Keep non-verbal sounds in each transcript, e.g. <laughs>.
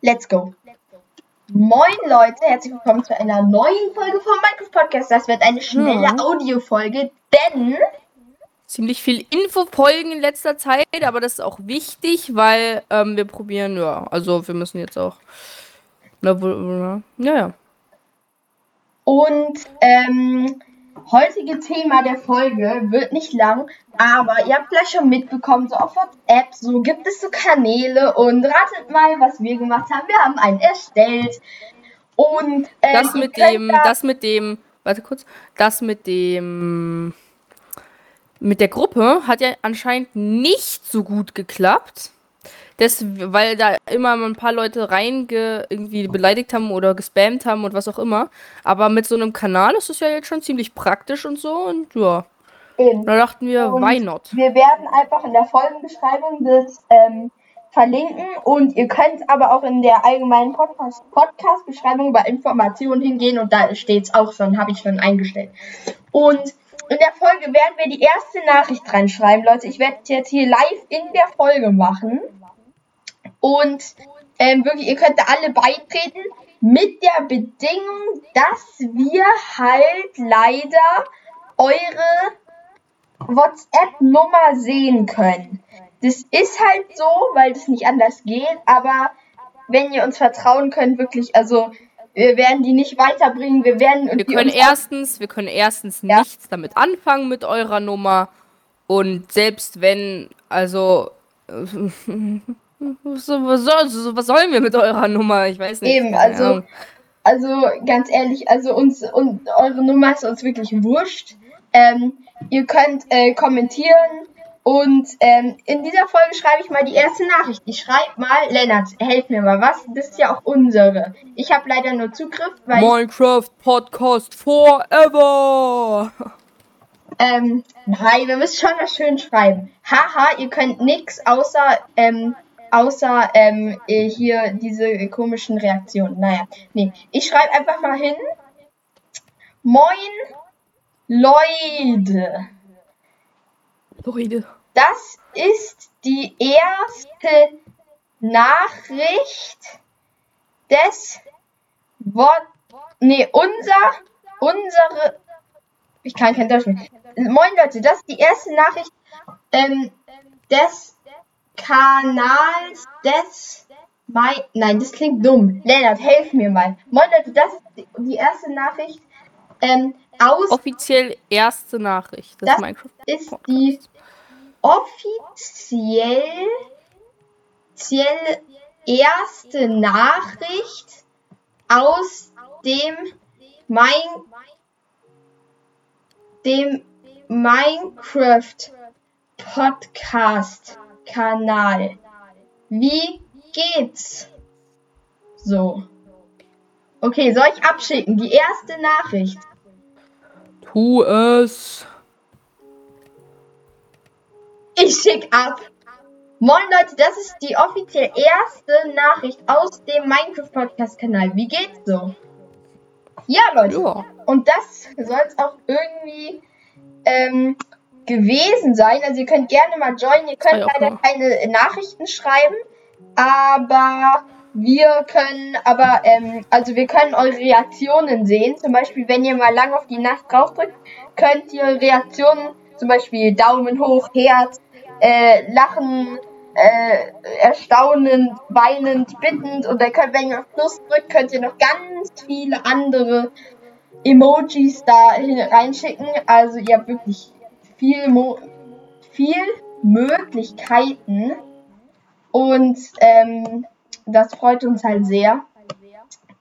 Let's go. Moin Leute, herzlich willkommen zu einer neuen Folge vom Minecraft Podcast. Das wird eine schnelle Ja. Audiofolge, denn Ziemlich viel Infofolgen in letzter Zeit, aber das ist auch wichtig, weil ähm, wir probieren, ja, also wir müssen jetzt auch. Na, wo- ja, ja. und ähm, heutige Thema der Folge wird nicht lang, aber ihr habt vielleicht schon mitbekommen, so auf WhatsApp, so gibt es so Kanäle und ratet mal, was wir gemacht haben. Wir haben einen erstellt und ähm, Das mit dem, da- das mit dem, warte kurz, das mit dem, mit der Gruppe hat ja anscheinend nicht so gut geklappt. Das, weil da immer mal ein paar Leute reinge irgendwie beleidigt haben oder gespammt haben und was auch immer. Aber mit so einem Kanal ist es ja jetzt schon ziemlich praktisch und so und ja. eben. Da dachten wir, Und why not? Wir werden einfach in der Folgenbeschreibung das ähm, verlinken und ihr könnt aber auch in der allgemeinen Podcast- Podcast-Beschreibung bei Informationen hingehen und da steht es auch schon, habe ich schon eingestellt. Und in der Folge werden wir die erste Nachricht reinschreiben, Leute. Ich werde jetzt hier live in der Folge machen. Und ähm, wirklich, ihr könnt da alle beitreten mit der Bedingung, dass wir halt leider eure WhatsApp-Nummer sehen können. Das ist halt so, weil das nicht anders geht, aber wenn ihr uns vertrauen könnt, wirklich, also wir werden die nicht weiterbringen, wir werden Wir können erstens, wir können erstens Ja. nichts damit anfangen mit eurer Nummer. Und selbst wenn, also. <laughs> Was, was, soll, was sollen wir mit eurer Nummer? Ich weiß nicht. Eben, also, also ganz ehrlich, also uns und eure Nummer ist uns wirklich wurscht. Ähm, ihr könnt äh, kommentieren und ähm, in dieser Folge schreibe ich mal die erste Nachricht. Ich schreibe mal, Lennart, helf mir mal was. Das ist ja auch unsere. Ich habe leider nur Zugriff, weil Minecraft Podcast Forever! <laughs> ähm, nein, wir müssen schon was schön schreiben. Haha, ihr könnt nix außer ähm, außer ähm, äh, hier diese komischen Reaktionen. Naja, nee, ich schreibe einfach mal hin. Moin Leute. Leute. Das ist die erste Nachricht des Wort. Nee, unser. Unsere. Ich kann kein Deutsch mehr. Moin Leute, das ist die erste Nachricht ähm, des Kanals des. Mein, nein, das klingt dumm. Lennart, helf mir mal. Moin Leute, das ist die, erste Nachricht ähm, aus Offiziell erste Nachricht des Das Minecraft ist Podcasts. die offiziell erste Nachricht aus dem mein dem Minecraft Podcast Kanal. Wie geht's? So. Okay, soll ich abschicken? Die erste Nachricht. Tu es. Ich schick ab. Moin Leute, das ist die offiziell erste Nachricht aus dem Minecraft Podcast Kanal. Wie geht's so? Ja, Leute. Ja. Und das soll es auch irgendwie ähm, gewesen sein. Also ihr könnt gerne mal joinen. Ihr könnt leider keine Nachrichten schreiben, aber wir können, aber ähm, also wir können eure Reaktionen sehen. Zum Beispiel, wenn ihr mal lang auf die Nacht draufdrückt, könnt ihr Reaktionen, zum Beispiel Daumen hoch, Herz, äh, Lachen, äh, erstaunend, weinend, bittend und dann könnt, wenn ihr auf Plus drückt, könnt ihr noch ganz viele andere Emojis da reinschicken. Also ihr habt wirklich viel, Mo viel Möglichkeiten und ähm, das freut uns halt sehr,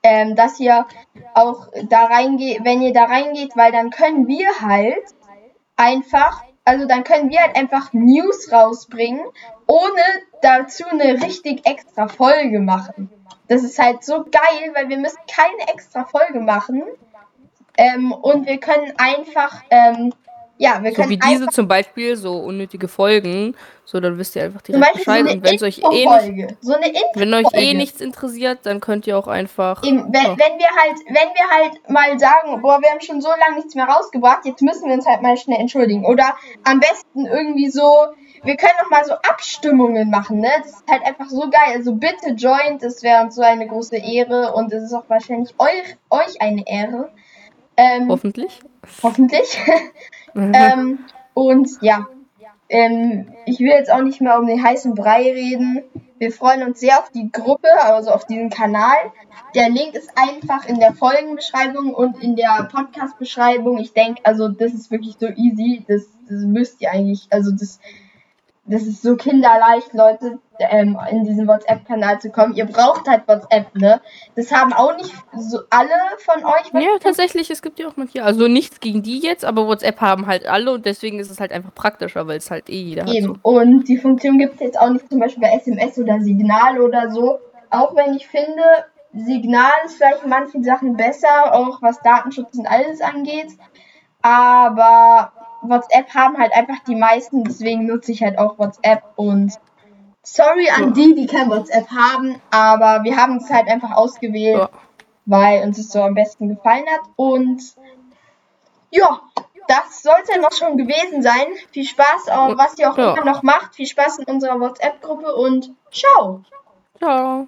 ähm, dass ihr auch da reingeht, wenn ihr da reingeht, weil dann können wir halt einfach, also dann können wir halt einfach News rausbringen, ohne dazu eine richtig extra Folge machen. Das ist halt so geil, weil wir müssen keine extra Folge machen. Ähm, und wir können einfach, ähm, ja, wir So können wie diese zum Beispiel, so unnötige Folgen. So, dann wisst ihr einfach direkt so Bescheid. eine und wenn es euch eh nicht. So wenn euch eh nichts interessiert, dann könnt ihr auch einfach. Eben, wenn, Ja. wenn wir halt, wenn wir halt mal sagen, boah, wir haben schon so lange nichts mehr rausgebracht, jetzt müssen wir uns halt mal schnell entschuldigen. Oder am besten irgendwie so, wir können noch mal so Abstimmungen machen, ne? Das ist halt einfach so geil. Also bitte joint, es wäre uns so eine große Ehre und es ist auch wahrscheinlich euch, euch eine Ehre. Ähm, hoffentlich. Hoffentlich. <laughs> ähm, und ja, ähm, ich will jetzt auch nicht mehr um den heißen Brei reden. Wir freuen uns sehr auf die Gruppe, also auf diesen Kanal. Der Link ist einfach in der Folgenbeschreibung und in der Podcast-Beschreibung. Ich denke, also das ist wirklich so easy. Das, das müsst ihr eigentlich, also das das ist so kinderleicht, Leute, ähm, in diesen WhatsApp-Kanal zu kommen. Ihr braucht halt WhatsApp, ne? Das haben auch nicht so alle von euch. Ja, tatsächlich, es gibt ja auch manche. Also nichts gegen die jetzt, aber WhatsApp haben halt alle und deswegen ist es halt einfach praktischer, weil es halt eh jeder Eben. hat. So. Und die Funktion gibt es jetzt auch nicht zum Beispiel bei SMS oder Signal oder so. Auch wenn ich finde, Signal ist vielleicht in manchen Sachen besser, auch was Datenschutz und alles angeht. Aber WhatsApp haben halt einfach die meisten, deswegen nutze ich halt auch WhatsApp und sorry an ja. die, die kein WhatsApp haben, aber wir haben es halt einfach ausgewählt, ja. weil uns es so am besten gefallen hat und ja, das sollte noch schon gewesen sein. Viel Spaß, auch, was ihr auch ja. immer noch macht. Viel Spaß in unserer WhatsApp-Gruppe und ciao. Ciao.